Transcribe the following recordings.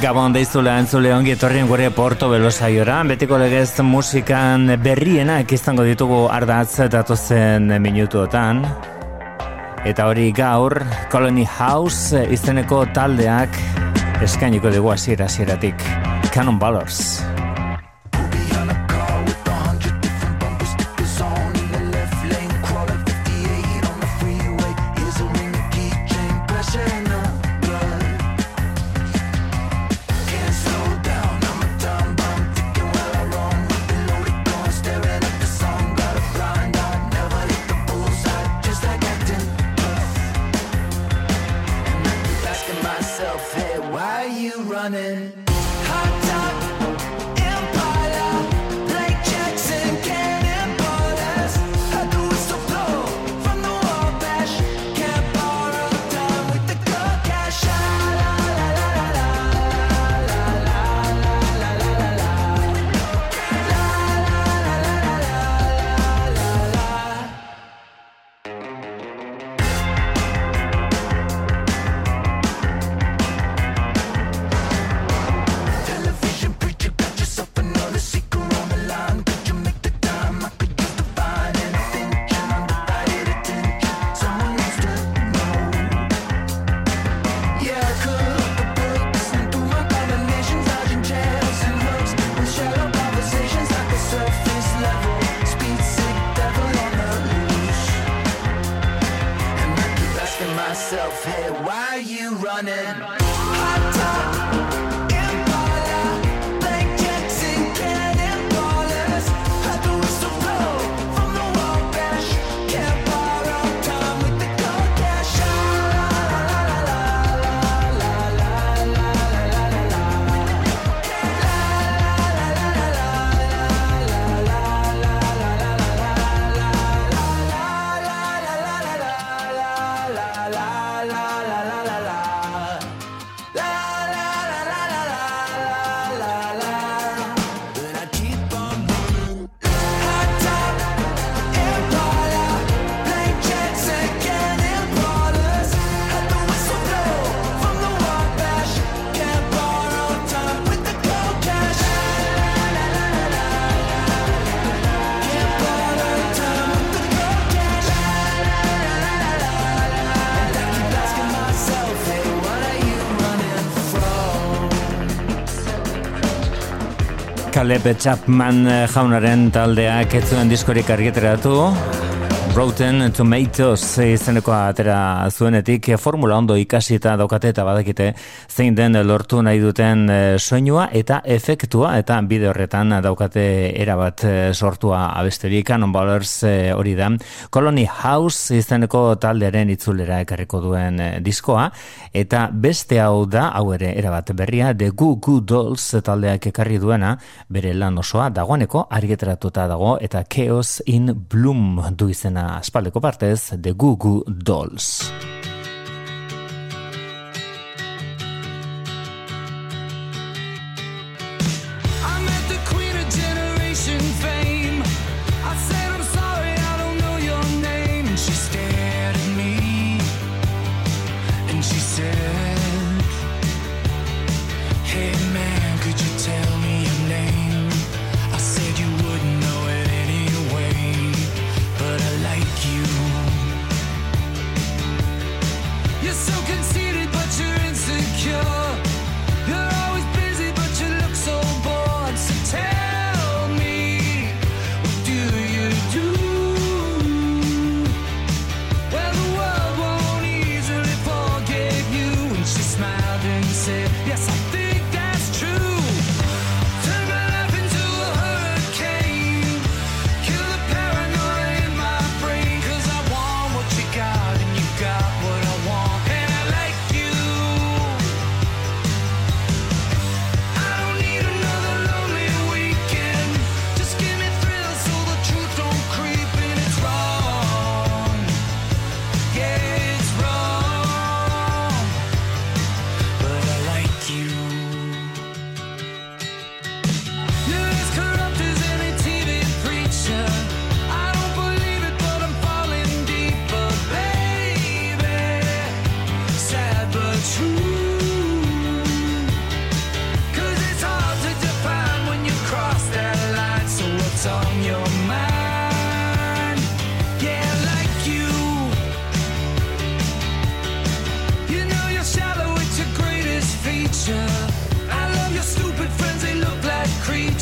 Gabon deizula entzule ongi etorrien gure Porto Belosaiora. Betiko legez musikan berriena izango ditugu ardatz datozen minutuotan. Eta hori gaur, Colony House izeneko taldeak eskainiko dugu hasiera hasieratik. Canon Ballers. Caleb Chapman eh, jaunaren taldeak ez zuen diskorik argiteratu. Rotten Tomatoes izeneko atera zuenetik formula ondo ikasi eta daukate eta badakite zein den lortu nahi duten eh, soinua eta efektua eta bide horretan daukate erabat eh, sortua abesterik. Canon Ballers eh, hori da. Colony House izeneko taldearen itzulera ekarriko duen diskoa. Eta beste hau da hau ere erabat berria The Goo Goo Dolls taldeak ekarri duena bere lan osoa dagoeneko argiteratuta dago eta Chaos in Bloom du izena aspaldeko partez The Goo Goo Dolls.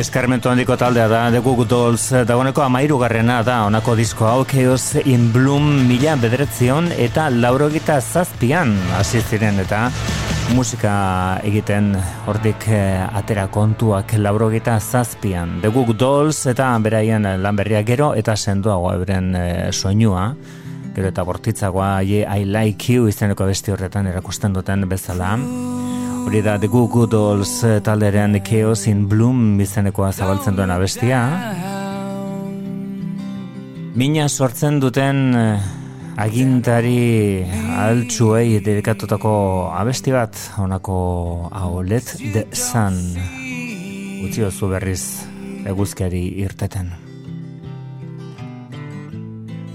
Eskarmentu handiko taldea da, The Google Dolls, da honeko amairu garrena da, honako disko hau, Chaos in Bloom mila bederetzion eta laurogita zazpian hasi eta musika egiten hortik eh, atera kontuak laurogita zazpian. The Google Dolls eta beraien lan berria gero eta sendoago ebren eh, soinua, gero eta bortitzagoa I Like You izeneko besti horretan erakusten duten bezala. Hori da The Goo Goo Dolls eh, talderen Chaos in Bloom bizenekoa zabaltzen duen abestia. Mina sortzen duten eh, agintari altsuei dedikatutako abesti bat, honako hau Let the Sun. Utsi oso berriz eguzkari irteten.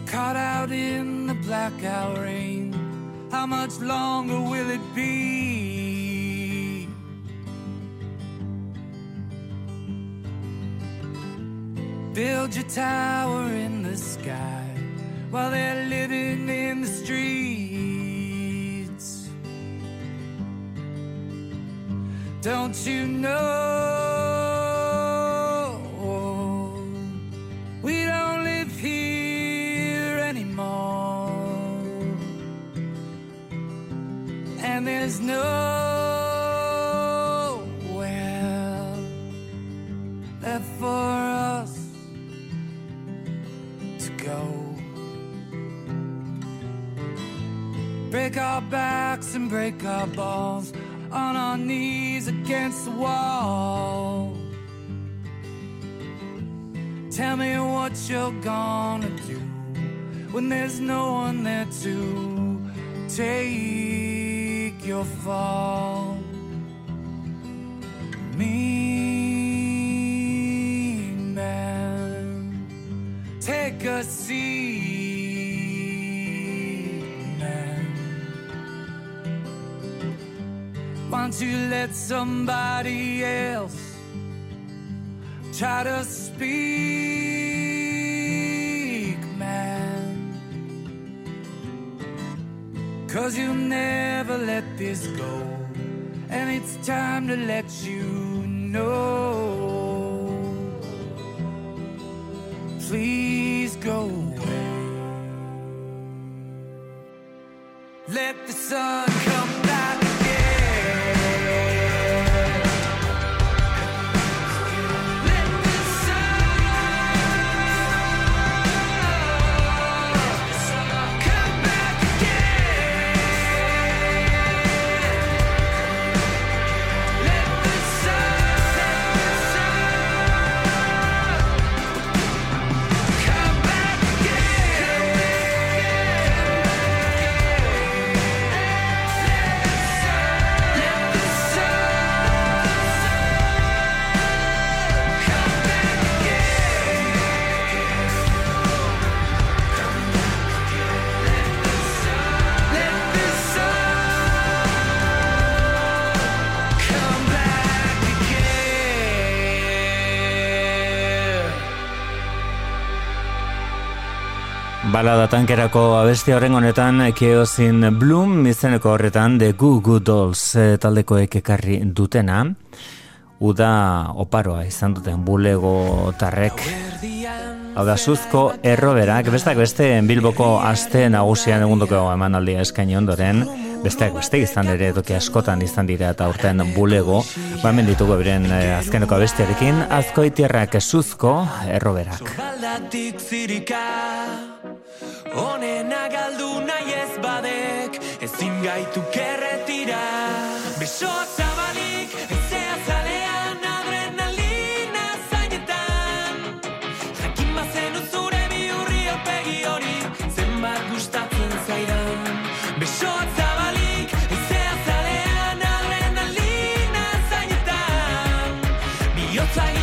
Caught out in the blackout rain How much longer will it be? Build your tower in the sky while they're living in the streets. Don't you know our backs and break our balls on our knees against the wall. Tell me what you're gonna do when there's no one there to take your fall. Mean man take a seat, Why don't let somebody else try to speak, man? Cause you'll never let this go, and it's time to let you know. please go away. Let the sun balada tankerako abesti horren honetan Keosin Bloom izeneko horretan de Goo Goo Dolls eh, taldekoek ekarri dutena. Uda oparoa izan duten bulego tarrek. Hau da suzko erroberak bestak beste Bilboko aste nagusian egundoko emanaldia eskaini ondoren besteak beste izan ere toki askotan izan dira eta urten bulego, ba hemen ditugu beren eh, azkeneko bestiarekin, azkoitierrak esuzko erroberak. Honen agaldu nahi ez badek, ezin gaitu kerretira, besoak Your time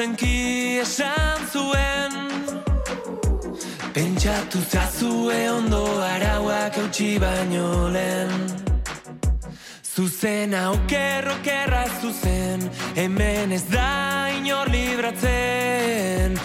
zenki esan zuen. Pentsatu zazue ondo arauak eutxi baino lehen. Zuzen aukerro kerra zuzen Hemen ez da inor libratzen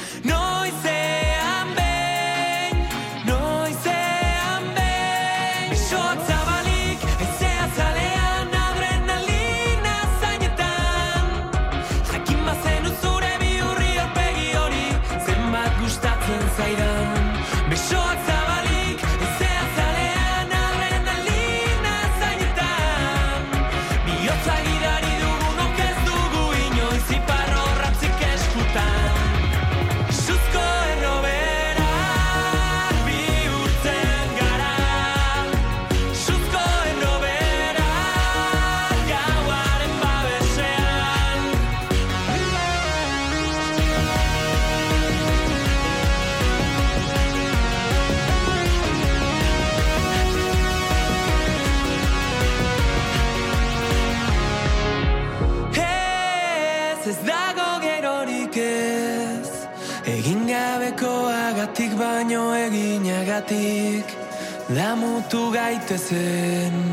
lamutu gaitezen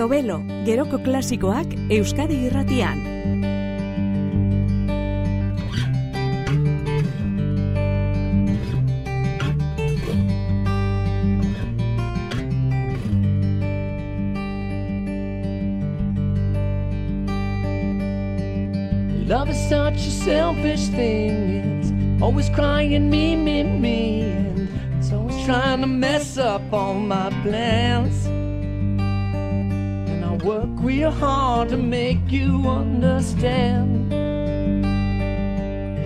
Portobelo, geroko klasikoak Euskadi irratian. Love is such a selfish thing. It's always crying me, me, me. And it's always trying to mess up all my plans. Work real hard to make you understand.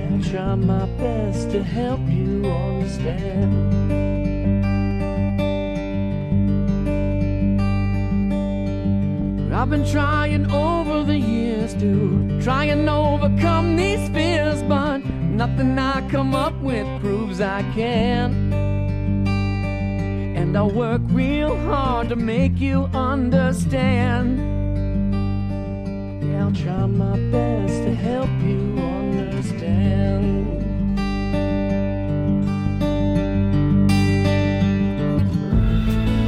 And try my best to help you understand. I've been trying over the years to try and overcome these fears, but nothing I come up with proves I can. And I'll work real hard to make you understand. Yeah, I'll try my best to help you understand.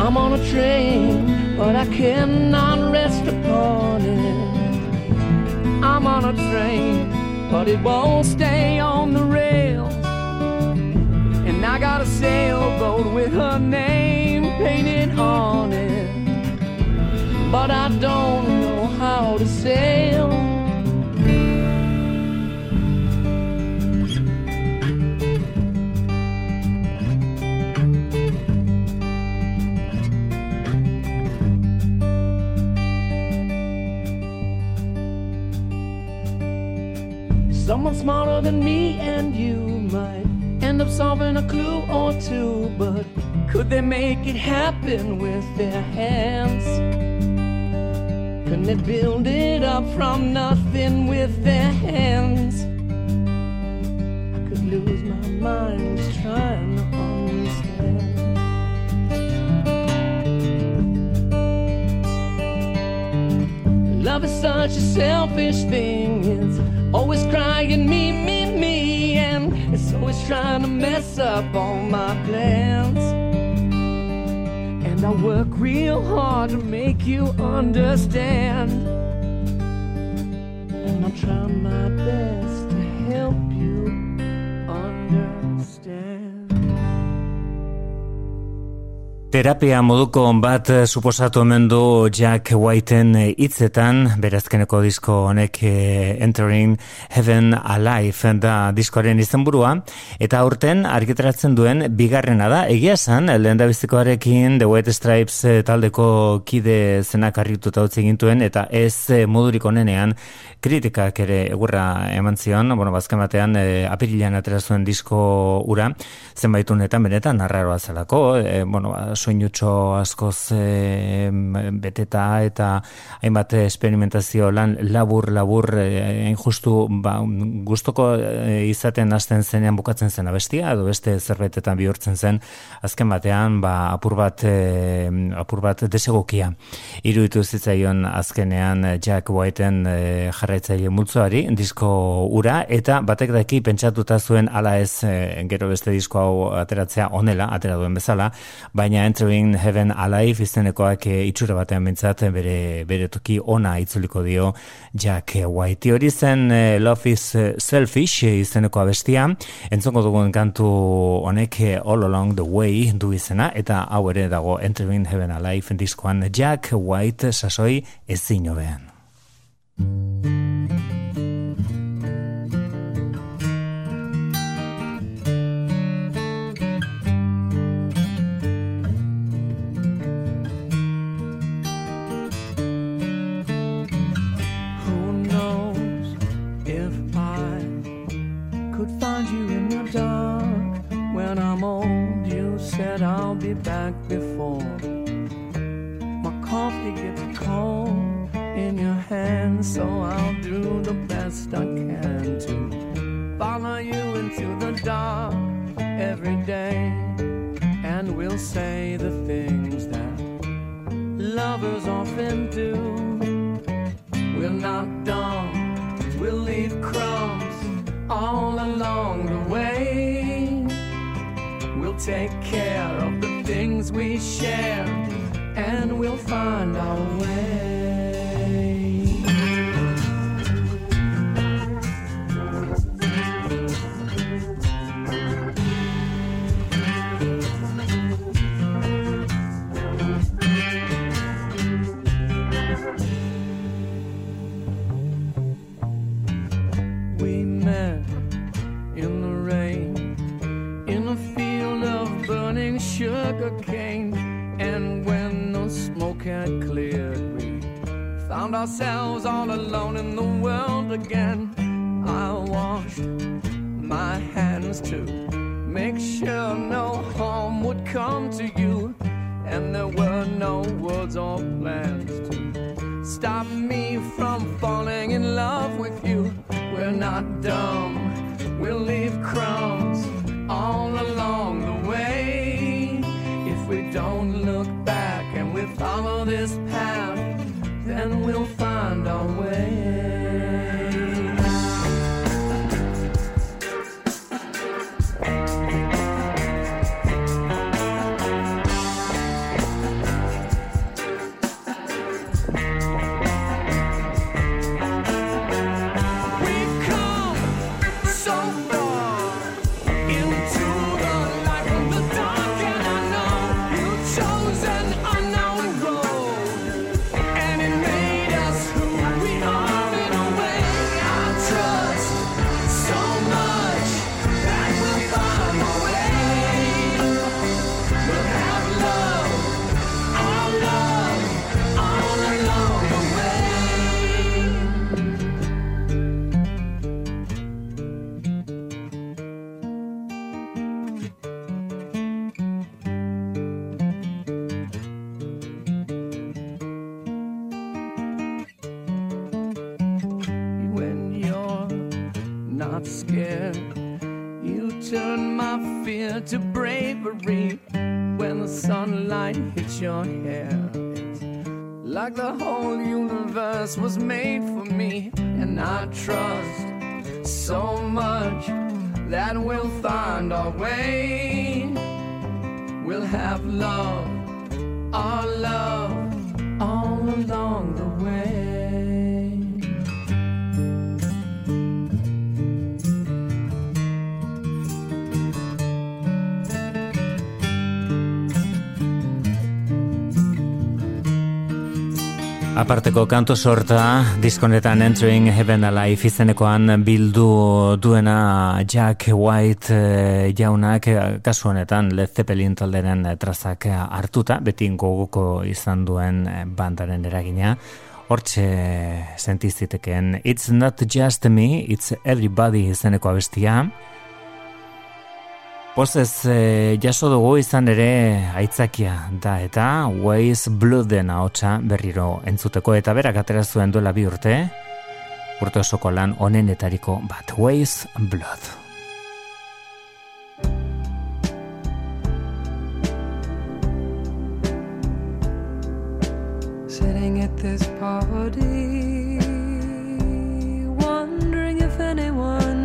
I'm on a train, but I cannot rest upon it. I'm on a train, but it won't stay on the I got a sailboat with her name painted on it, but I don't know how to sail. Someone smarter than me and you end up solving a clue or two, but could they make it happen with their hands? Can they build it up from nothing with their hands? I could lose my mind just trying to understand. Love is such a selfish thing. It's always crying me, me, trying to mess up all my plans. And I work real hard to make you understand. And I'll try Terapia moduko bat eh, suposatu omen du Jack Whiteen eh, hitzetan. Berazkeneko disko honek eh, Entering Heaven Alive da diskoaren izenburua. Eta aurten argitaratzen duen bigarrena da egia esan lehen The White Stripes taldeko kide zenak arrituta utzi gintuen eta ez modurik onenean kritikak ere egurra eman zion. Bueno, bazken batean e, apirilean atera zuen disko ura zenbaitunetan benetan arraroa zelako e, bueno, ba, soinutxo askoz e, beteta eta hainbat experimentazio lan labur labur hain e, justu ba, gustoko e, izaten hasten zenean bukatzen zen abestia edo beste zerbetetan bihurtzen zen azken batean ba, apur bat e, apur bat desegokia. Iruditu zitzaion azkenean Jack Whiteen e, jarraitzaile multzoari disko ura eta batek daki pentsatuta zuen ala ez e, gero beste disko hau ateratzea onela atera duen bezala baina Entering Heaven Alive izenekoak e, itxura batean bintzat bere, bere toki ona itzuliko dio Jack White. Hori zen e, Love is Selfish izeneko abestia, entzongo dugun kantu honek All Along the Way du izena, eta hau ere dago Entering Heaven Alive diskoan Jack White sasoi ez zinobean. We'll have love, our love, all along the way. Aparteko kantu sorta, diskonetan Entering Heaven Alive izenekoan bildu duena Jack White e, jaunak, eh, kasu honetan Led Zeppelin talderen trazak hartuta, beti goguko izan duen bandaren eragina, hortxe sentiziteken It's Not Just Me, It's Everybody izeneko abestia, Pozez e, jaso dugu izan ere aitzakia da eta Waze Blooden ahotsa berriro entzuteko eta berak atera zuen duela bi urte urte osoko lan onenetariko bat Waze Blood. Sitting at this party Wondering if anyone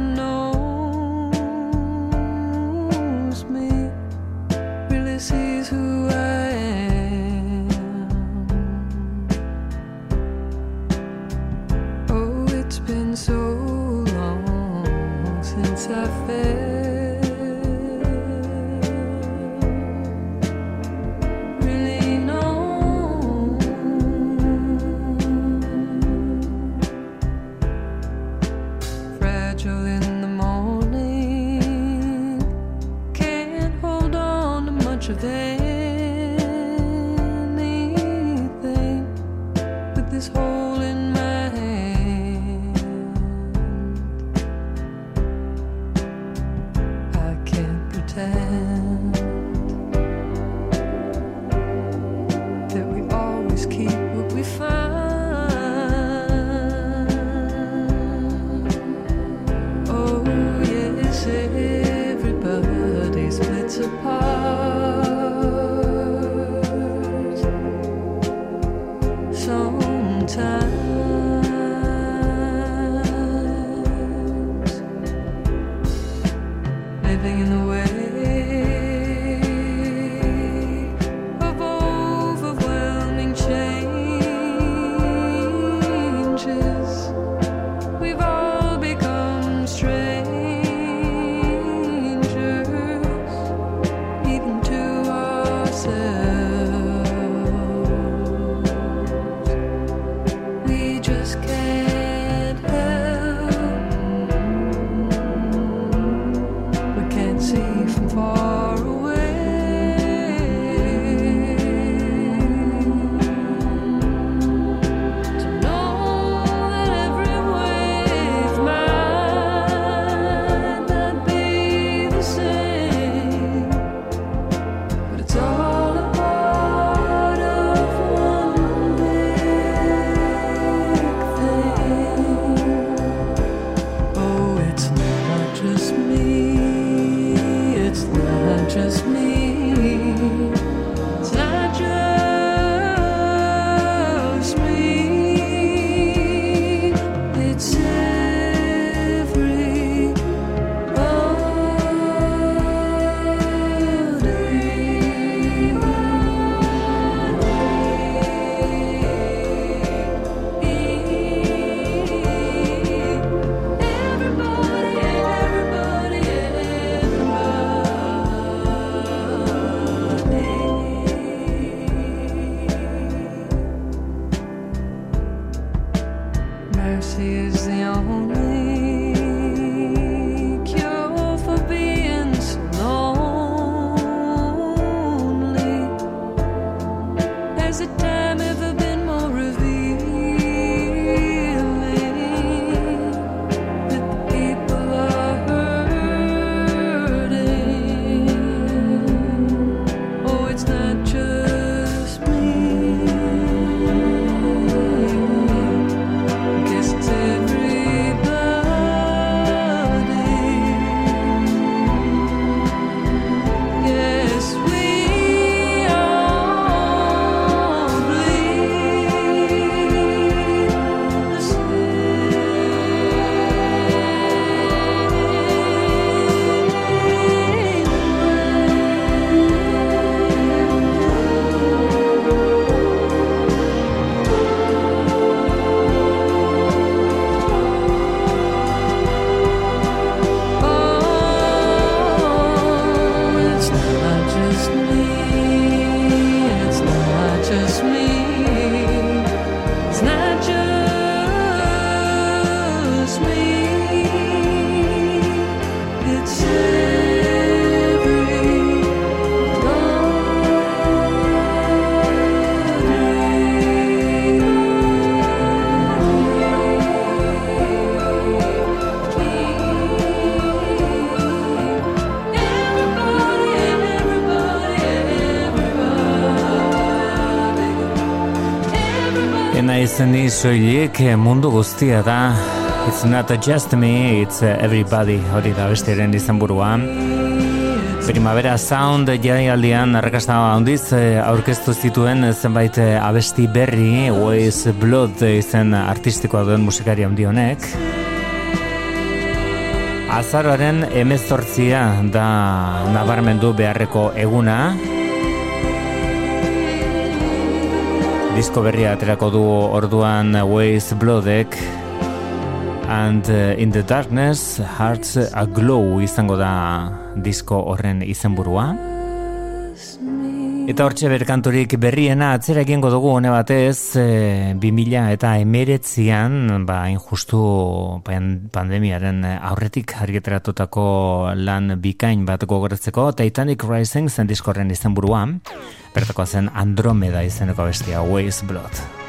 ez ni mundu guztia da. It's not just me, it's everybody. Hori da bestiaren izan buruan Primavera Sound jaialdian arrakasta handiz eh, aurkeztu zituen zenbait eh, abesti berri Ways Blood izen artistikoa duen musikari handi honek. Azaroaren emezortzia da nabarmendu beharreko eguna Disko berria aterako du orduan Ways Bloodek and uh, in the darkness hearts a glow izango da disko horren izenburua Eta hortxe berkanturik berriena atzera egingo dugu hone batez e, 2000 eta emeretzian ba, injustu pandemiaren aurretik argiteratutako lan bikain bat gogoratzeko Titanic Rising zen diskorren izen buruan bertako zen Andromeda izeneko bestia Waste Blood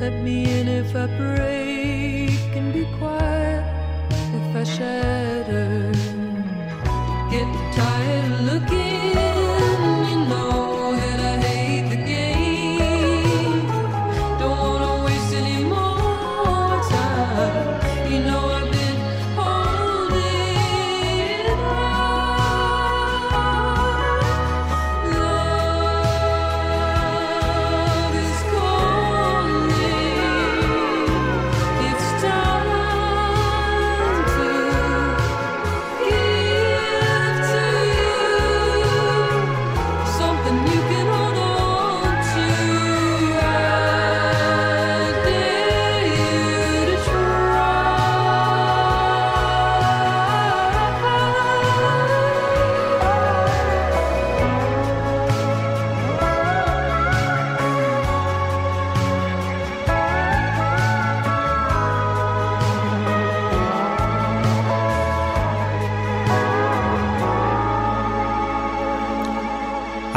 Let me in if I break and be quiet if I shatter. Get tired looking.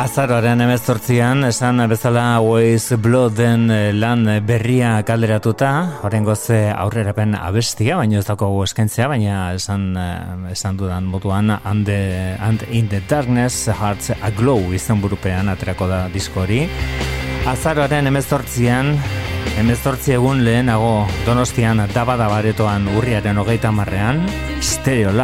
Azaroaren emezortzian, esan bezala Waze Blooden eh, lan berria kalderatuta, horren goze eh, aurrerapen abestia, baina ez dago eskentzea, baina esan, eh, esan dudan moduan, and, and in the darkness, hearts aglow izan burupean aterako da diskori. Azaroaren emezortzian, emezortzi egun lehenago donostian dabadabaretoan urriaren hogeita marrean, Stereo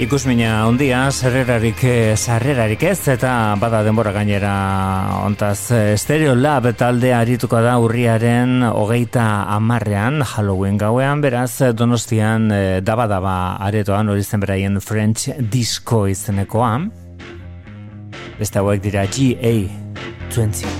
Ikusmina ondia, sarrerarik, eh, sarrerarik ez, eta bada denbora gainera ontaz eh, Stereo Lab talde arituko da urriaren hogeita amarrean, Halloween gauean, beraz donostian eh, daba-daba aretoan hori zen beraien French Disco izenekoa. Beste hauek dira GA20. shine.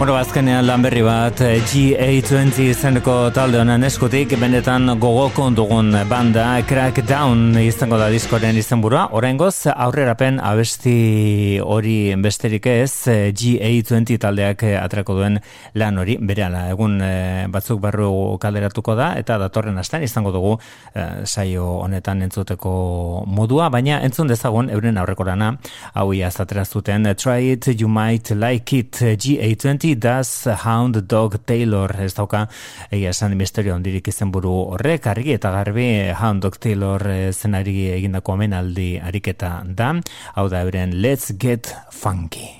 Bueno, azkenean lan berri bat eh, GA20 izeneko talde honen eskutik benetan gogoko dugun banda Crackdown izango da diskoren izenburua. Oraingoz aurrerapen abesti hori besterik ez eh, GA20 taldeak eh, atrako duen lan hori. Berehala egun batzuk barru kalderatuko da eta datorren astean izango dugu saio honetan entzuteko modua, baina entzun dezagun euren aurrekorana hau ia zuten Try It, You Might Like It GA20 Das Hound Dog Taylor ez dauka. Egia esan misterio ondirik izen horrek argi eta garbi Hound Dog Taylor eh, zenari egindako amenaldi ariketa da. Hau da euren Let's Get Funky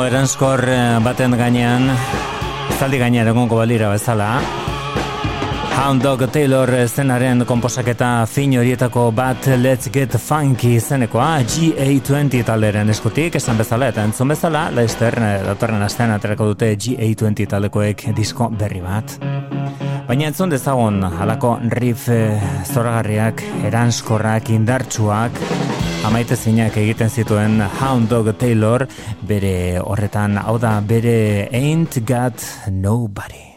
ritmo eranskor eh, baten gainean zaldi gainean egongo balira bezala. Hound Dog Taylor zenaren komposaketa fin horietako bat Let's Get Funky zenekoa GA20 talderen eskutik esan bezala eta entzun bezala Leister eh, datorren astean aterako dute GA20 taldekoek disko berri bat. Baina entzun dezagun halako riff eh, zoragarriak, eranskorrak, indartsuak Amaite zinak egiten zituen Hound Dog Taylor bere horretan hau da bere Ain't Got Nobody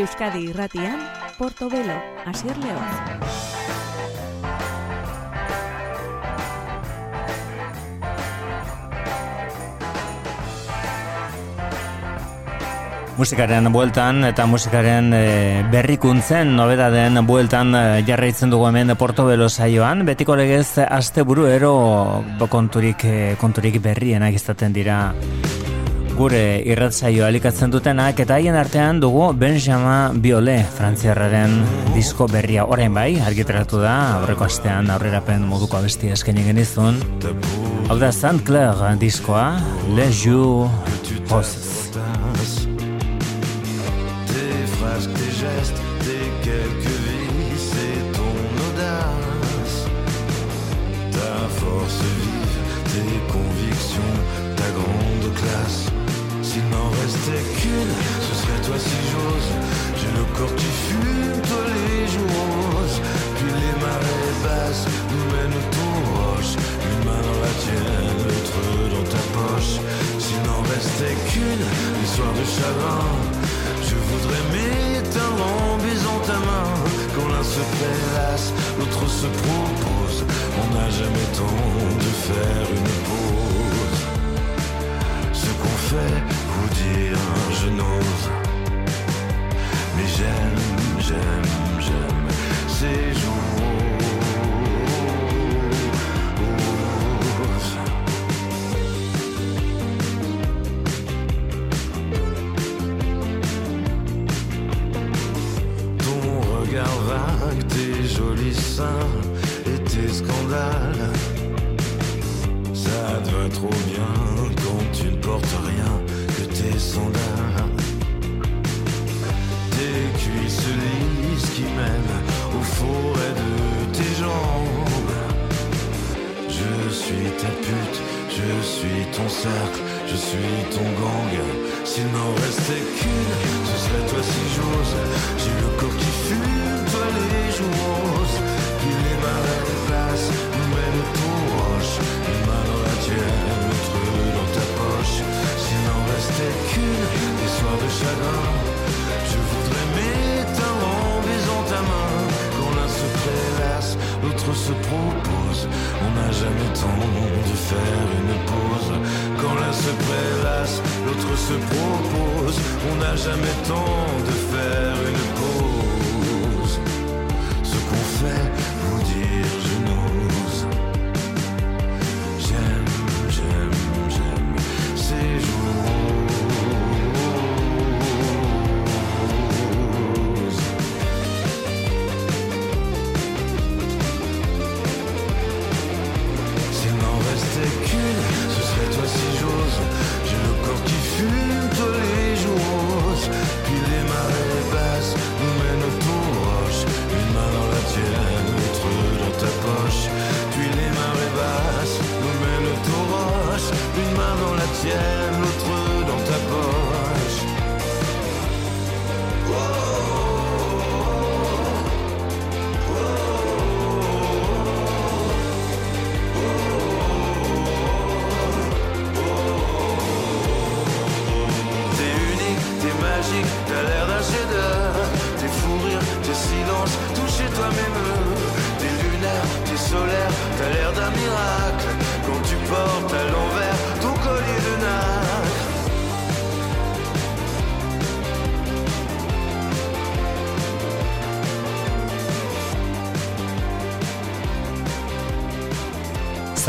Euskadi Irratian, Portobelo, Asier León. Musikaren bueltan eta musikaren e, berrikuntzen nobedaden bueltan e, jarraitzen dugu hemen Portobelo saioan. Betiko legez aste buru ero konturik, e, konturik berrienak izaten dira gure irratzaio alikatzen dutenak eta haien artean dugu Benjamin Biole frantziarraren disko berria. Orain bai, argitaratu da aurreko astean aurrerapen moduko abesti esken genizun. Hau da Saint Clair diskoa Le Jour Post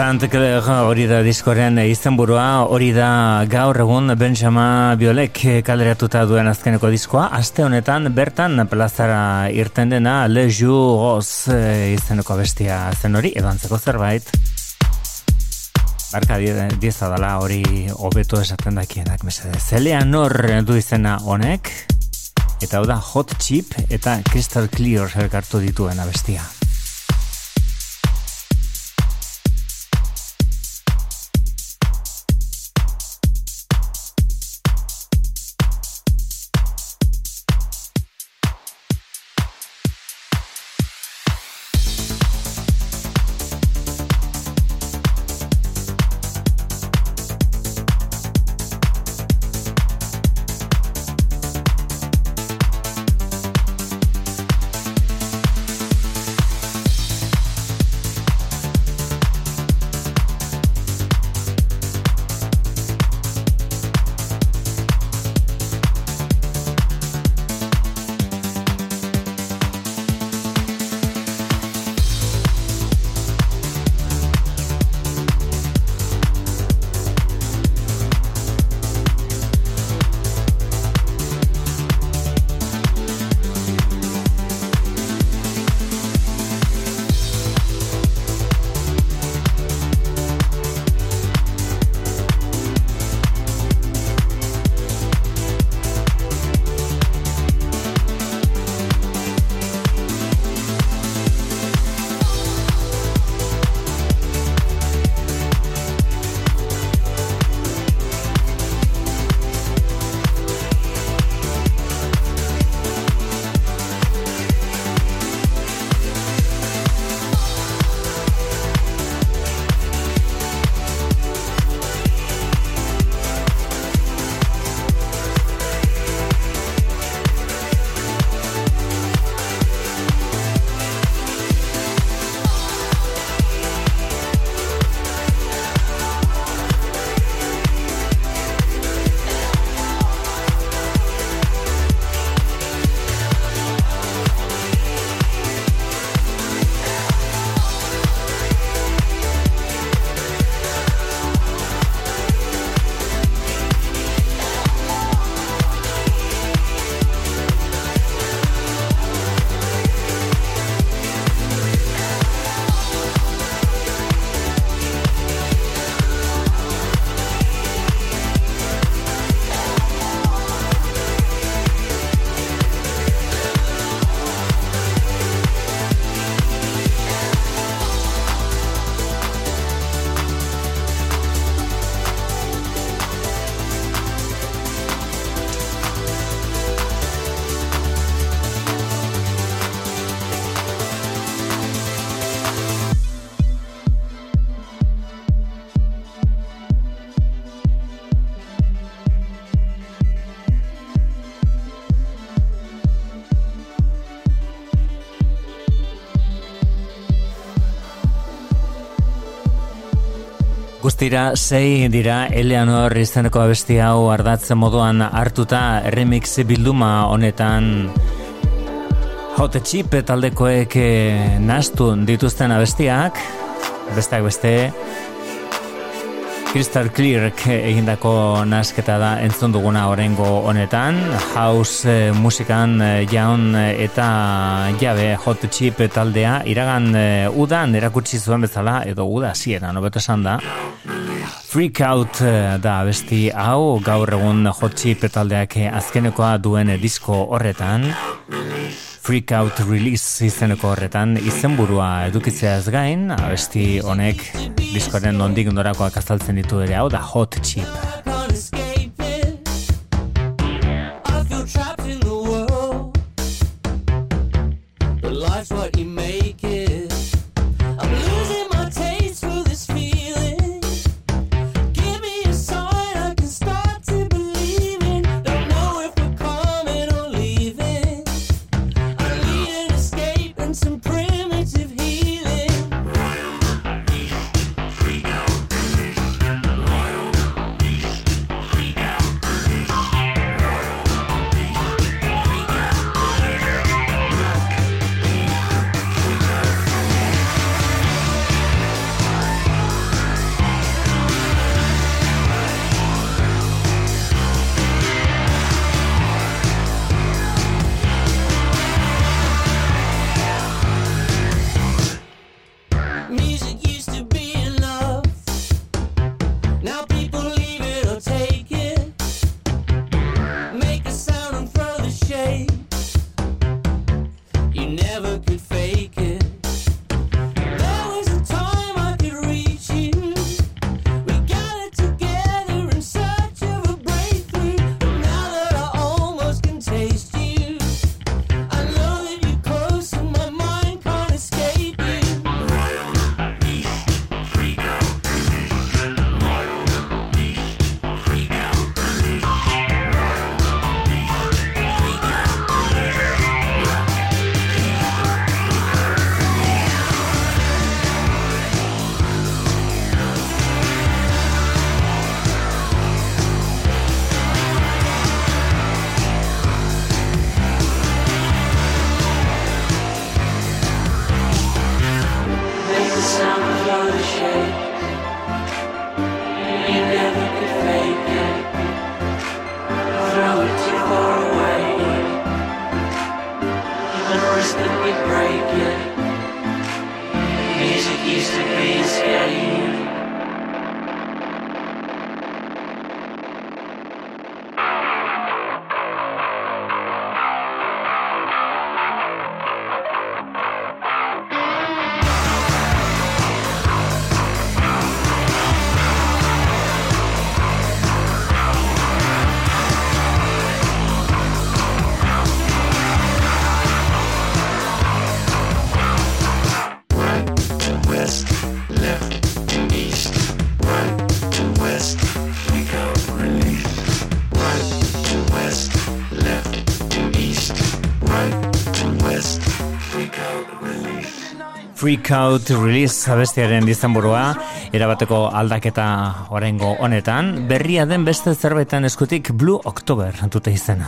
Sant hori da diskoren izenburua, hori da gaur egun Benjama Biolek kaleratuta duen azkeneko diskoa. Aste honetan bertan plazara irten dena Le Jour eh, izeneko bestia zen hori, edo antzeko zerbait. Barka dieza dala hori hobeto esaten dakienak mesede. Eleanor du izena honek, eta hau da Hot Chip eta Crystal Clear elkartu dituen abestia. Dira, sei dira Eleanor izeneko abesti hau ardatzen moduan hartuta remix bilduma honetan. Hot Chip taldekoek eh, nastu dituzten abestiak. Besteak beste Crystal Clear egindako nasketa da entzun duguna orengo honetan. House eh, musikan eh, jaun eta jabe hot chip taldea iragan udan erakutsi zuen bezala edo uda ziera nobeto esan da Freak Out da besti hau. Gaur egun hot chip taldeak azkenekoa duen disko horretan. Freak Out Release izeneko horretan izenburua edukitzea ez gain, abesti honek diskoren nondik norakoak azaltzen ditu ere. Hau da Hot Chip. Freak Out Release abestiaren dizenburua erabateko aldaketa orengo honetan. Berria den beste zerbaitan eskutik Blue October antute izena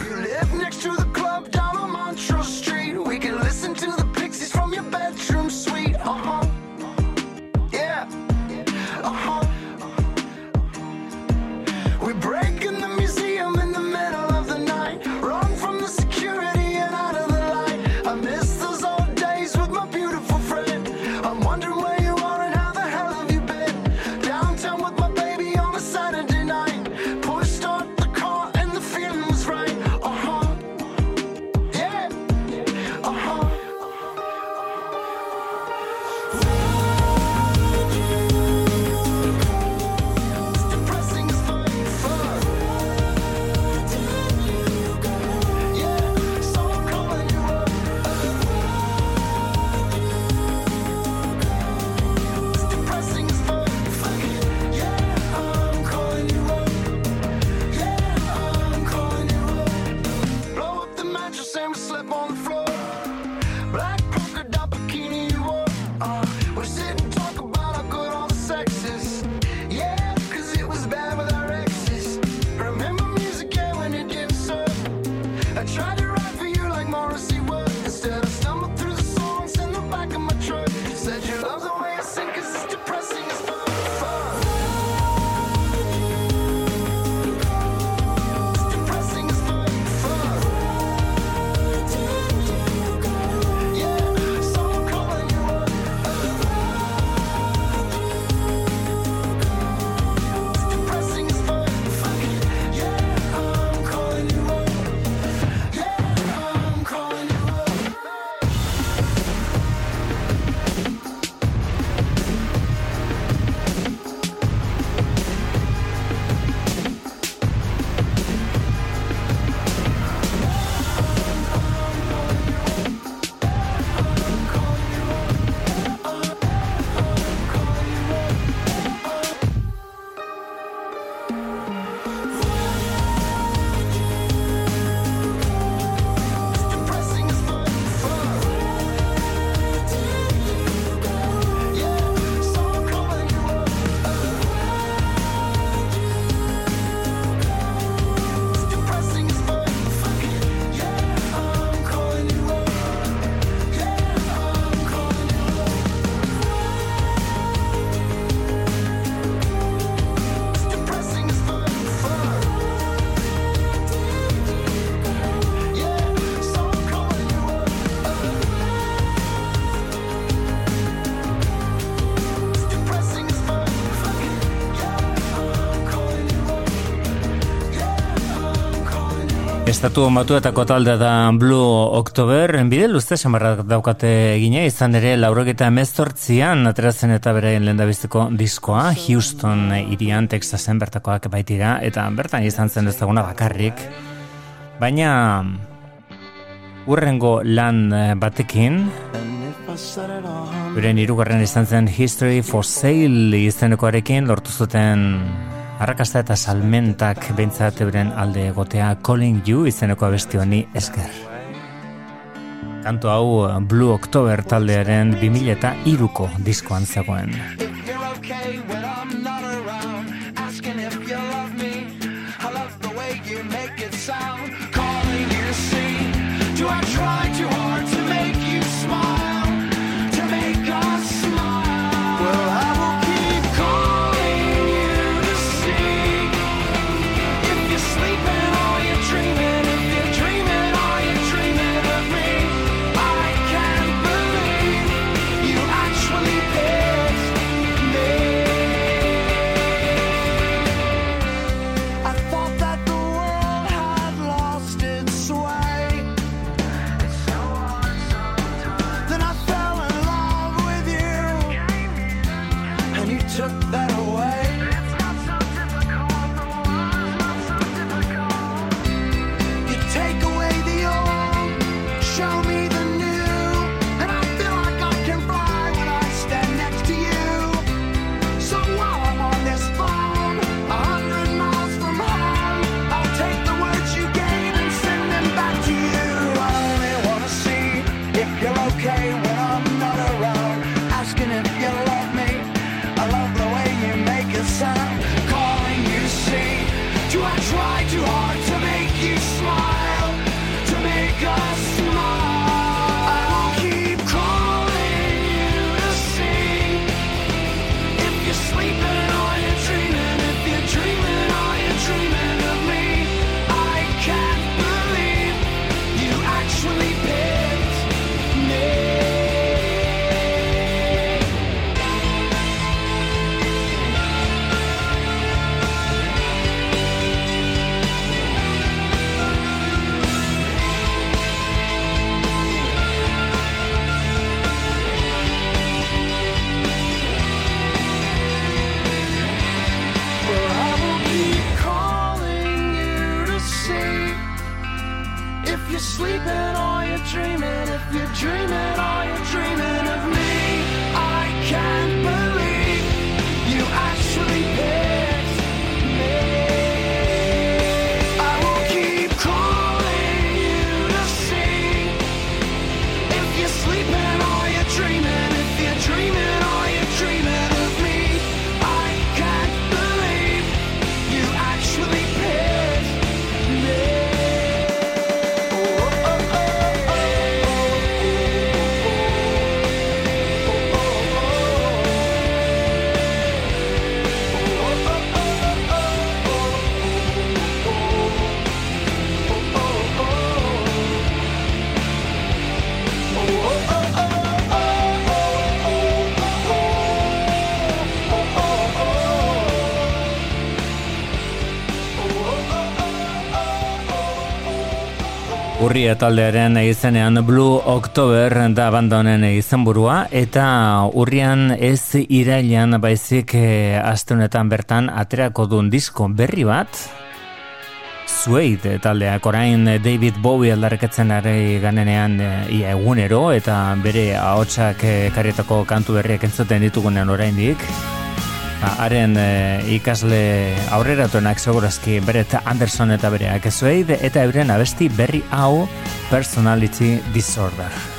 Estatu batuetako talde da Blue October, bide luzte samarrak daukate egine, izan ere laurogeta emezortzian aterazen eta beraien lehen diskoa, Houston irian Texasen bertakoak baitira, eta bertan izan zen ez bakarrik. Baina urrengo lan batekin, Beren irugarren izan zen History for Sale izenekoarekin lortu zuten Arrakasta eta salmentak behintzat euren alde egotea Calling You izeneko abesti honi esker. Kanto hau Blue October taldearen 2000 eta iruko diskoan zegoen. Urria taldearen izenean Blue October da abandonen izenburua eta urrian ez irailan baizik e, astenetan bertan aterako duen disko berri bat. Suede taldeak orain David Bowie aldarreketzen ari ganenean e, ia egunero eta bere ahotsak e, karietako kantu berriak entzuten ditugunean oraindik haren e, ikasle aurreratuenak segurazki Brett Anderson eta bereak ezueid eta euren abesti berri hau Personality Disorder.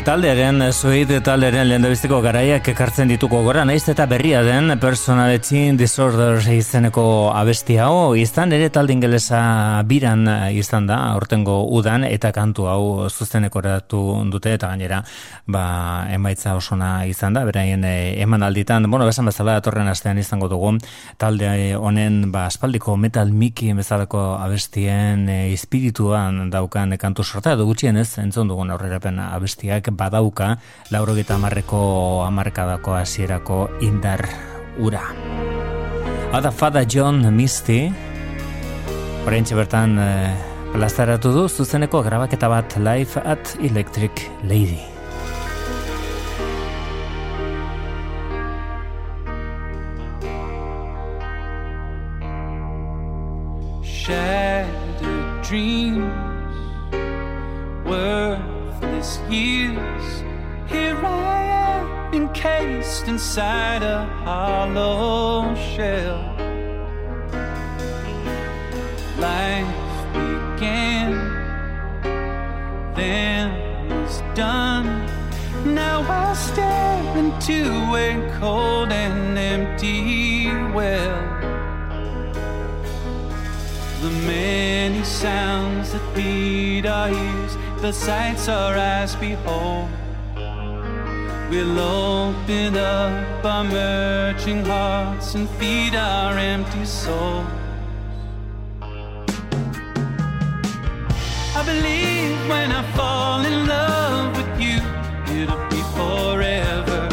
Taldearen, Suede taldearen lehendabiztiko garaiak ekartzen dituko gora, naiz eta berria den Personality Disorder izeneko abesti hau, izan ere talde ingelesa biran izan da, aurtengo udan, eta kantu hau zuzeneko dute, eta gainera, ba, emaitza osona izan da, beraien eh, eman alditan, bueno, besan bezala, atorren astean izango dugu, talde honen, ba, aspaldiko metal miki bezalako abestien e, espirituan daukan kantu sorta, edo gutxien ez, entzun dugun aurrerapen abestiak, badauka laurogeta amarreko amarkadako hasierako indar ura. Ada Fada John Misty, horreintxe bertan eh, plazaratu du zuzeneko grabaketa bat live at Electric Lady. Shattered dreams, worthless years. Here I am, encased inside a hollow shell. Life began, then was done. Now I stare into a cold and empty well. The many sounds that beat our ears, the sights our eyes behold. We'll open up our merging hearts and feed our empty souls. I believe when I fall in love with you, it'll be forever.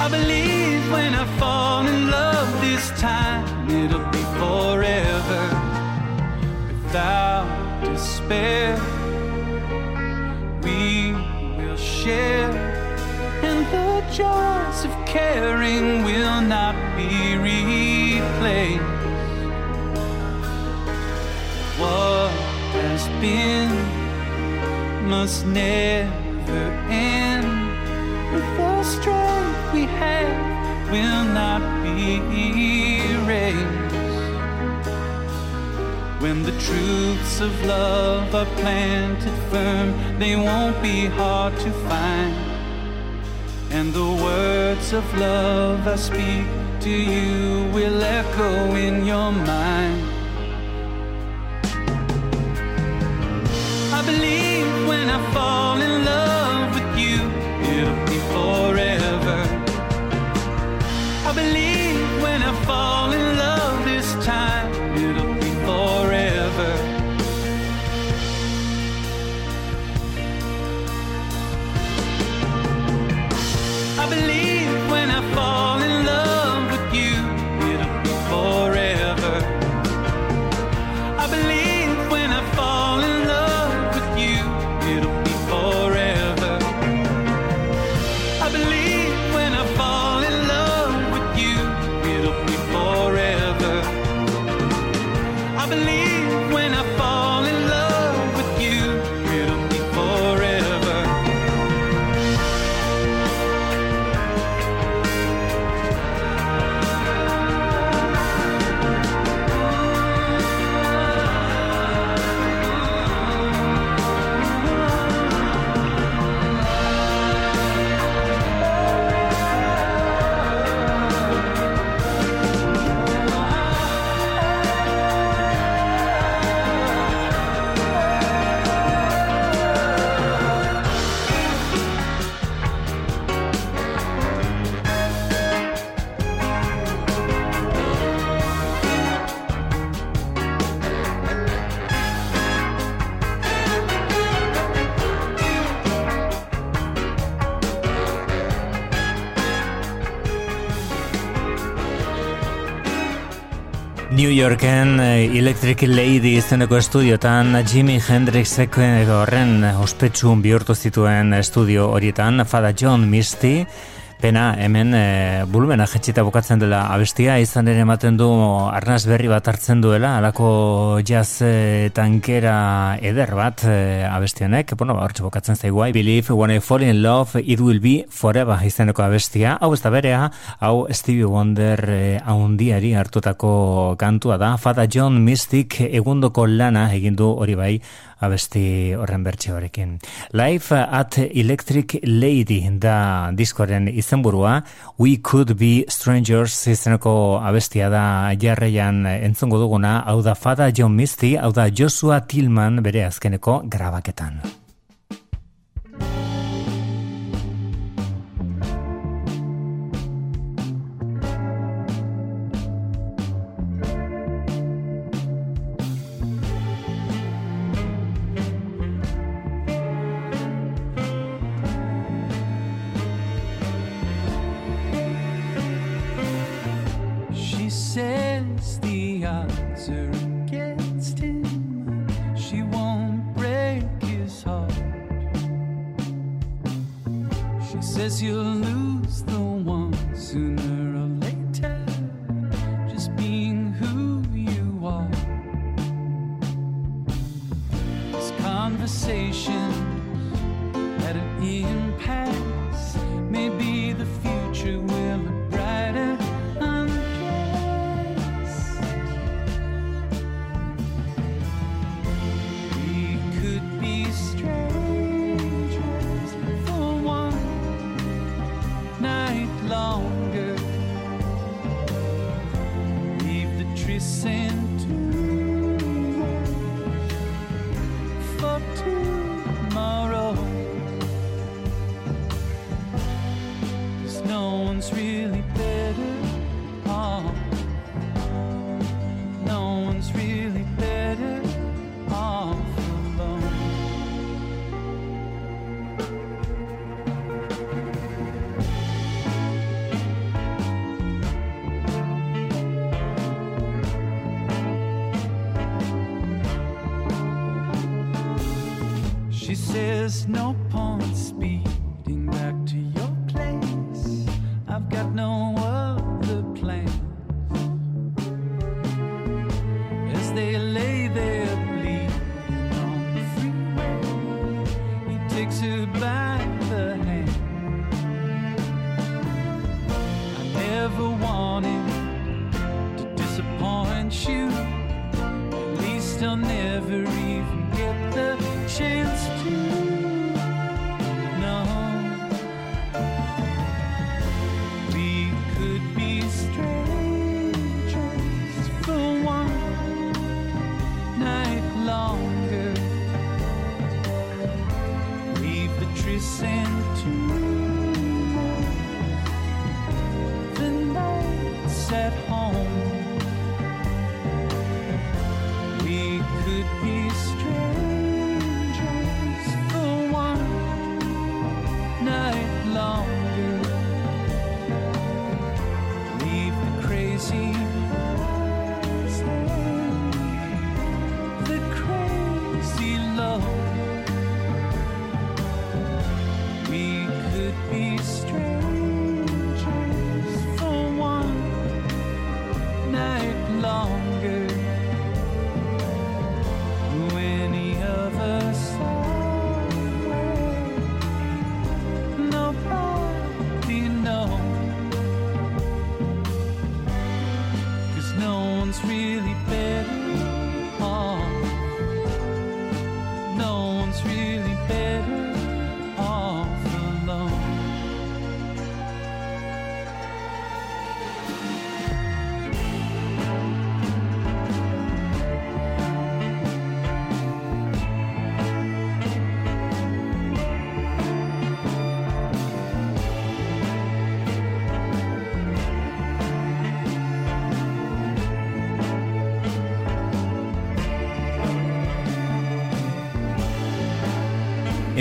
I believe when I fall in love this time, it'll be forever. Without despair, we will share, and the joys of caring will not be replaced. What has been must never end. With the strength we have will not be erased. When the truths of love are planted firm, they won't be hard to find. And the words of love I speak to you will echo in your mind. I believe when I fall in love with you, it'll be forever. I believe when I fall in love this time, New Yorken eh, Electric Lady izeneko estudiotan Jimi Hendrixek eh, horren ospetsu bihurtu zituen estudio horietan. Fada John Misty Pena, hemen e, bulmena jetxita bukatzen dela. Abestia, izan ere ematen du arnaz berri bat hartzen duela, alako jazz e, tankera eder bat e, abestianek, bueno, ba, hortxe bukatzen zaigu, I believe when I fall in love, it will be forever izeneko abestia, hau ez da berea, hau Stevie Wonder e, haundiari hartutako kantua da, Fada John Mystic egundoko lana egindu hori bai, abesti horren bertxe horrekin. Life at Electric Lady da diskoren izenburua, We Could Be Strangers izeneko abestia da jarreian entzongo duguna, hau da Fada John Misty, hau da Joshua Tillman bere azkeneko grabaketan.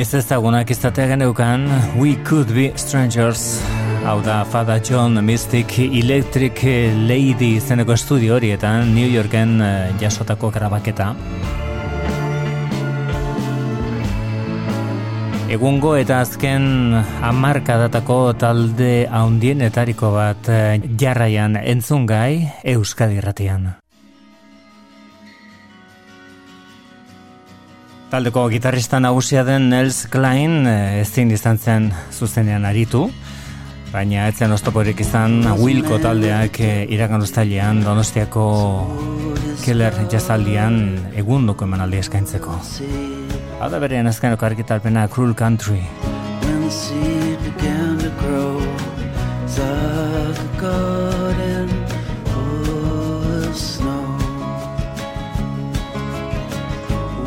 Ez ezagunak izatea geneukan We Could Be Strangers Hau da Fada John Mystic Electric Lady izeneko estudio horietan New Yorken eh, jasotako grabaketa Egungo eta azken hamarkadatako talde haundienetariko bat eh, jarraian entzungai Euskadi Ratian. Taldeko gitarrista nagusia den Nels Klein eh, ezin izan zen zuzenean aritu, baina etzen oztoporik izan Wilko taldeak eh, iragan ustailean Donostiako Keller jazaldian egundoko emanaldi eskaintzeko. Hau da berean azkeneko argitalpena Cruel Country. when the seed began to grow. Like a garden full of snow.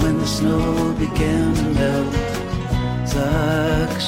When the snow began to melt, like a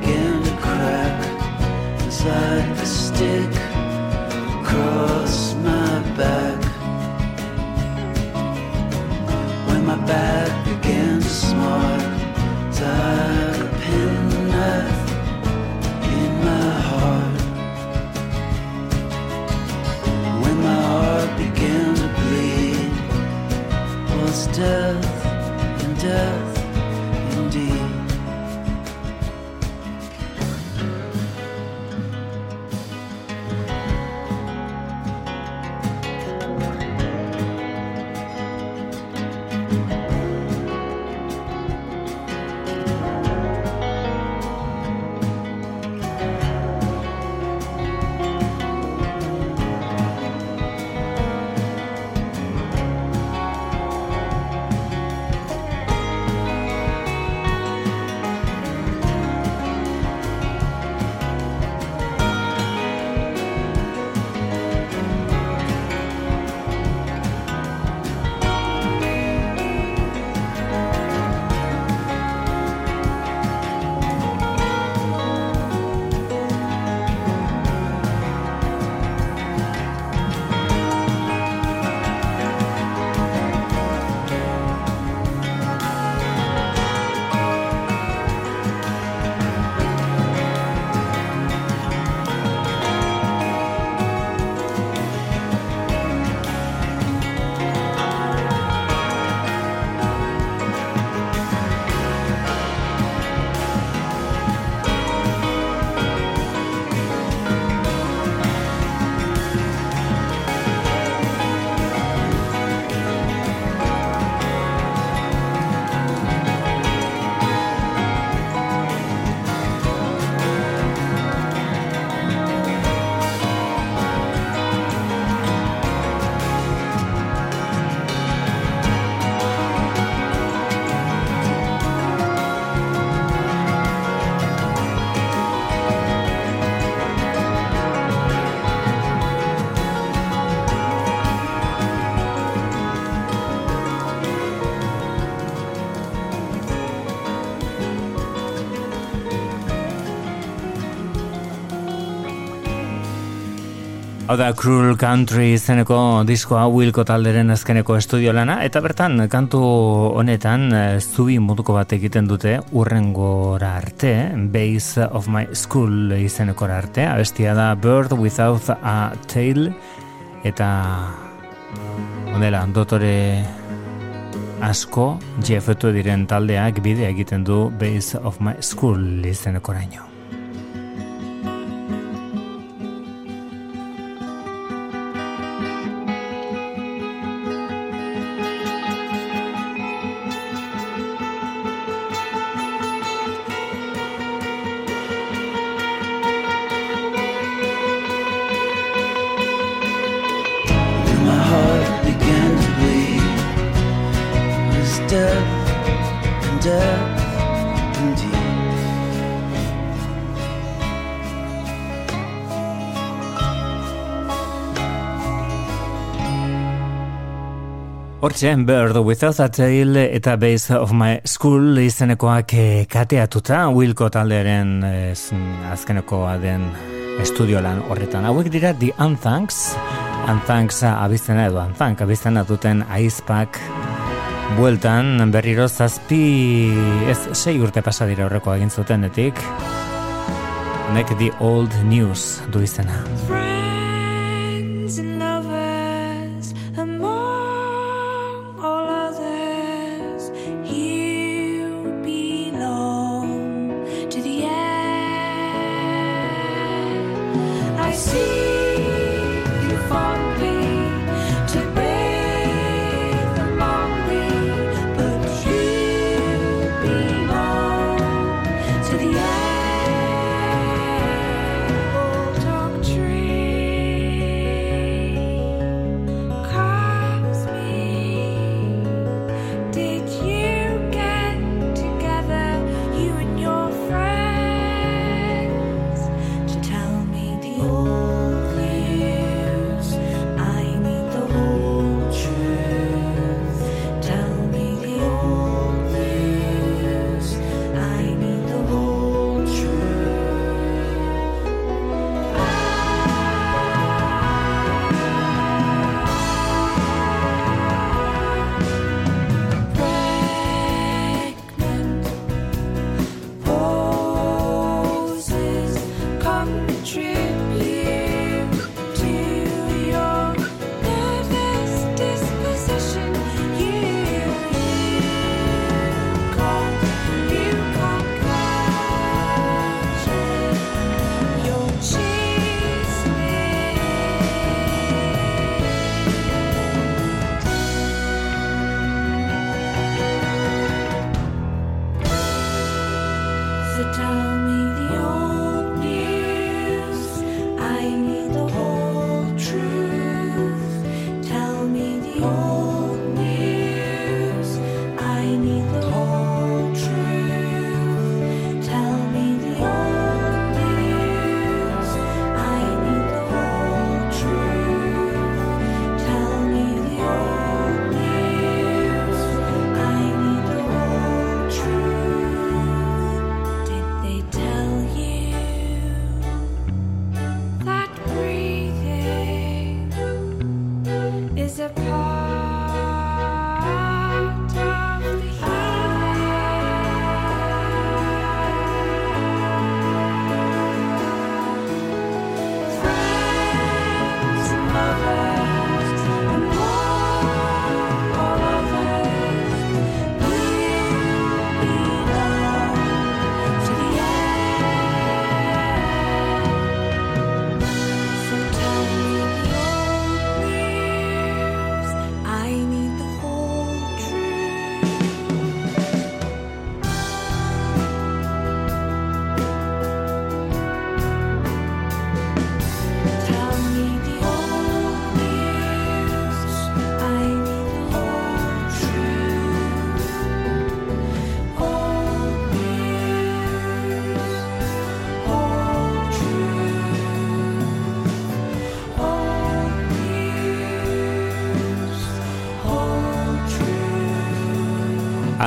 began to crack, like a stick across my back. When my back began to smart, like a penknife in my heart. When my heart began to bleed, was death and death Hau da Cruel Country izeneko diskoa Wilco talderen azkeneko estudio lana. Eta bertan kantu honetan eh, zubi moduko bat egiten dute urrengora arte Base of my school izeneko arte. Abestia da Bird without a tail. Eta onela dotore asko jefetu diren taldeak bidea egiten du Base of my school izeneko araino Zen Bird Without a Tail eta Base of My School izenekoak eh, kateatuta Wilco taldearen eh, azkenekoa den estudio lan horretan. Hauek dira The Unthanks, Unthanks abizena edo Unthank abizena duten aizpak bueltan berriro zazpi ez sei urte pasa dira horreko egin zutenetik. Nek The Old News du izena. Friends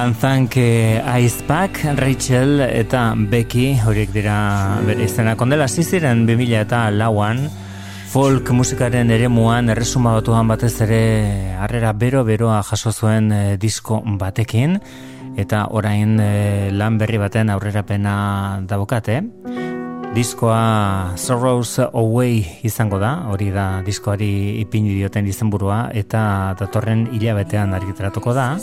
Grand Funk eh, Aizpak, Rachel eta Becky horiek dira bere izena kondela ziziren 2000 eta lauan folk musikaren eremuan erresuma batuan batez ere harrera bero-beroa jaso zuen eh, disko batekin. Eta orain eh, lan berri baten aurrerapena dabokate Diskoa Sorrows Away izango da, hori da diskoari ipini dioten izenburua eta datorren hilabetean argitaratuko da.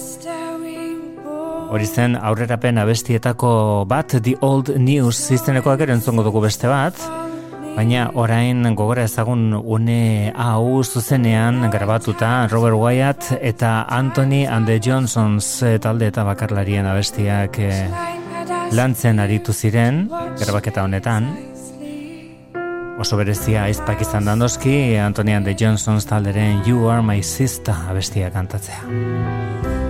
Hori zen aurrerapen abestietako bat The Old News izenekoak ere entzongo dugu beste bat. Baina orain gogora ezagun une hau zuzenean grabatuta Robert Wyatt eta Anthony and the Johnsons eh, talde eta bakarlarien abestiak eh, lantzen aritu ziren grabaketa honetan. Oso berezia aizpak izan dandoski Anthony and the Johnsons talderen You Are My Sister abestia kantatzea.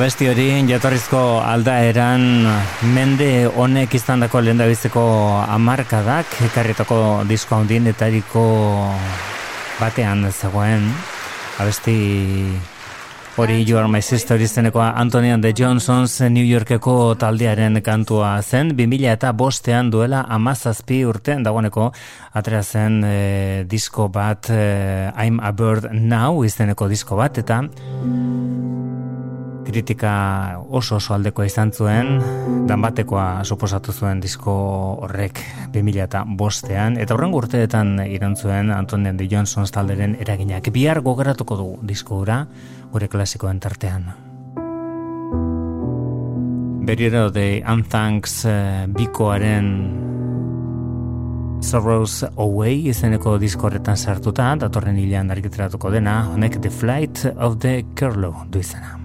Abesti hori jatorrizko aldaeran mende honek izandako lehendabiziko hamarkadak ekarritako disko handienetariko batean zegoen abesti hori You Are My Sister izenekoa Anthony and the Johnsons New Yorkeko taldearen kantua zen. 2000 eta bostean duela amazazpi urtean dagoeneko atera zen eh, disko bat eh, I'm a Bird Now izeneko disko bat eta kritika oso oso aldekoa izan zuen, danbatekoa suposatu zuen disko horrek 2000 eta bostean, eta horrengo urteetan iran zuen Antonio de Johnsons talderen eraginak. Bihar gogoratuko dugu disko hura, gure klasikoen tartean. Berriro de Unthanks eh, bikoaren Sorrows Away izeneko diskorretan sartuta, datorren hilean argiteratuko dena, honek The Flight of the Curlew du izena.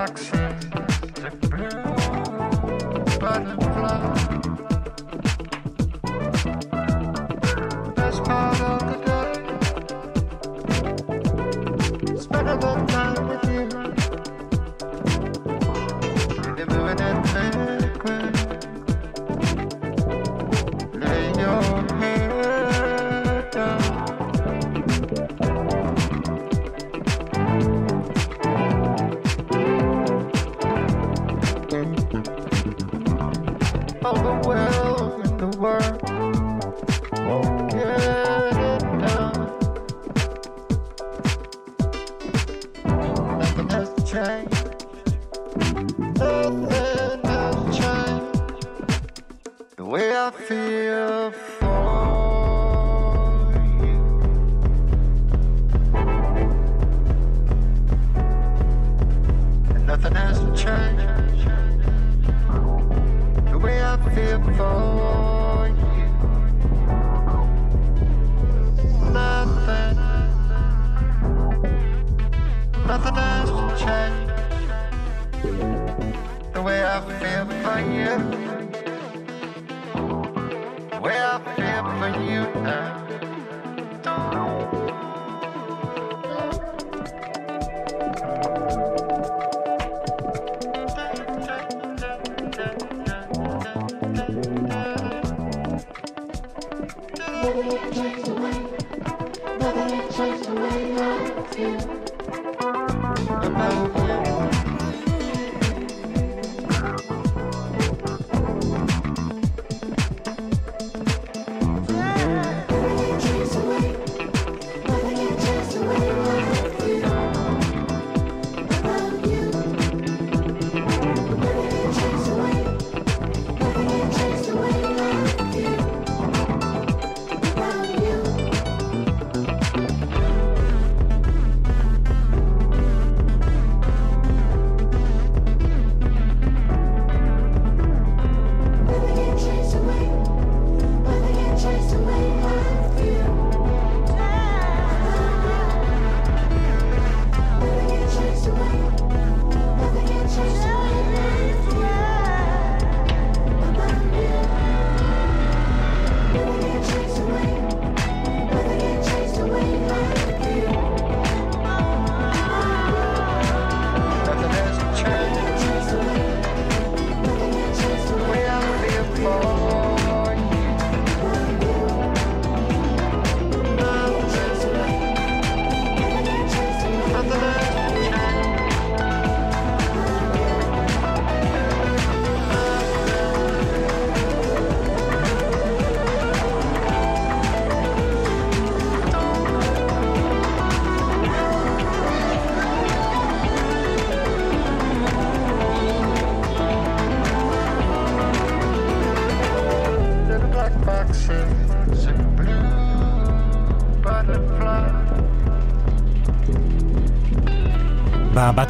Little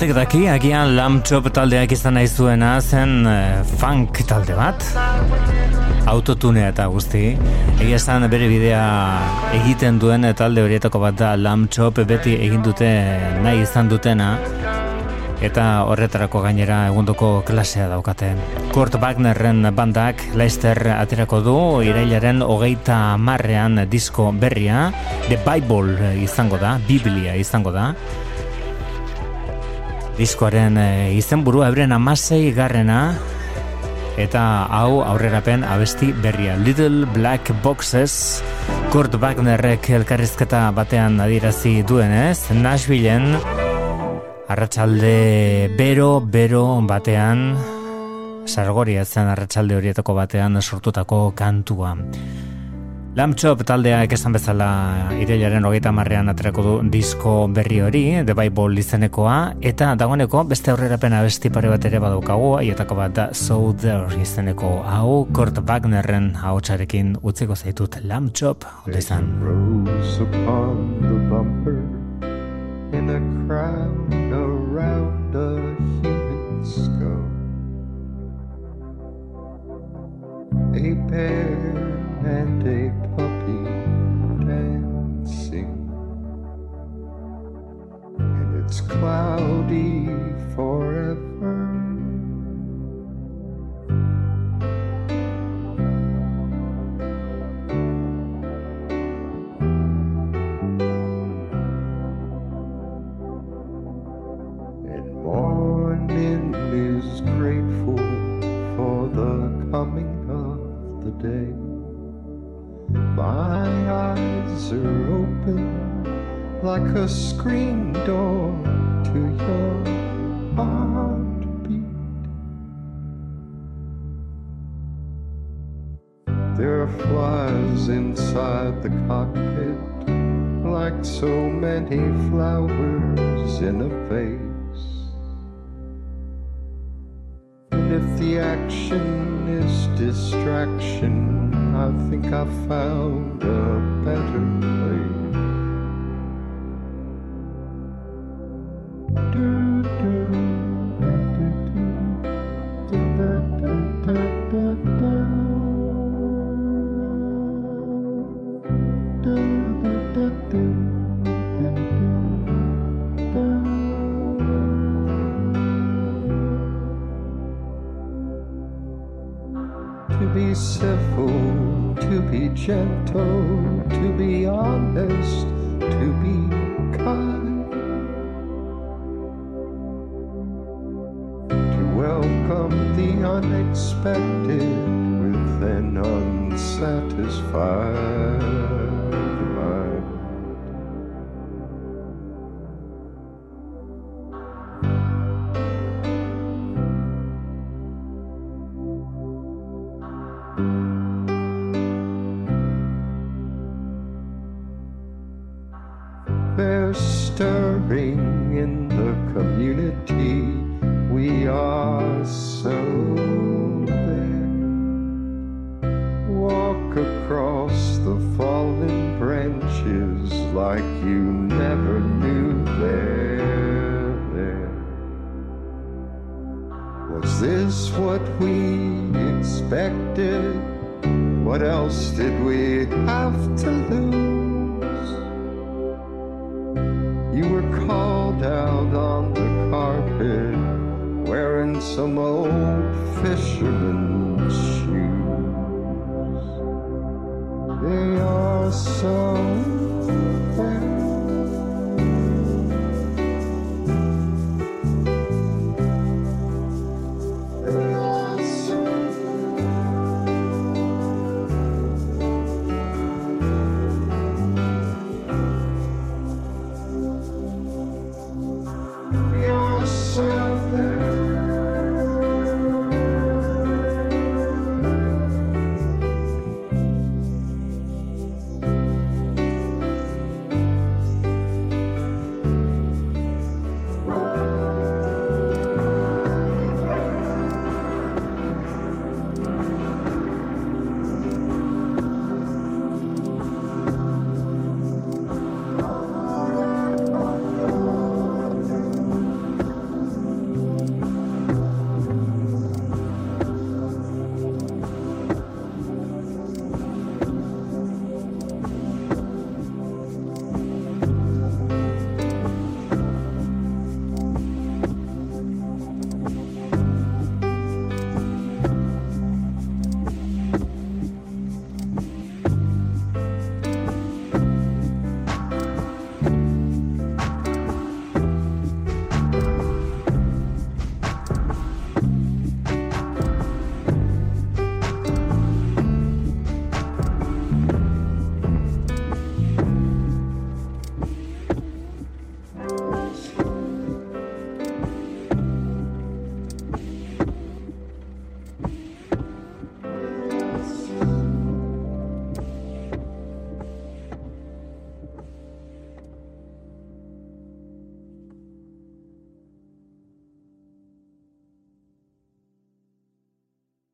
batek daki, agian lamb chop taldeak izan nahi zuena zen eh, funk talde bat. Autotunea eta guzti. Egia esan bere bidea egiten duen talde horietako bat da lamb chop beti egin dute nahi izan dutena. Eta horretarako gainera egundoko klasea daukate. Kurt Wagnerren bandak Leicester aterako du irailaren hogeita marrean disko berria The Bible izango da, Biblia izango da. Diskoaren e, izenburua euren amasei garrena eta hau aurrerapen abesti berria. Little Black Boxes Kurt Wagnerrek elkarrizketa batean adierazi duenez, Nashvilleen arratsalde bero, bero batean sargoria zen arratsalde horietako batean sortutako kantua. Lamb Chop taldeak esan bezala irailaren hogeita marrean aterako du disko berri hori, The Bible izenekoa, eta dagoeneko beste aurrerapen abesti pare bat ere badaukagu, aietako bat da So There izeneko hau, Kurt Wagnerren haotxarekin utziko zaitut Lamb Chop, ondo izan. Rose upon the bumper in a crown around a human skull. A bear and a it's cloudy forever. And morning is grateful for the coming of the day. My eyes are open like a screen door to your heartbeat. There are flies inside the cockpit like so many flowers in a vase. And if the action is distraction, I think I found a better place. To be civil, to be gentle, to be honest, to be unexpected with an unsatisfied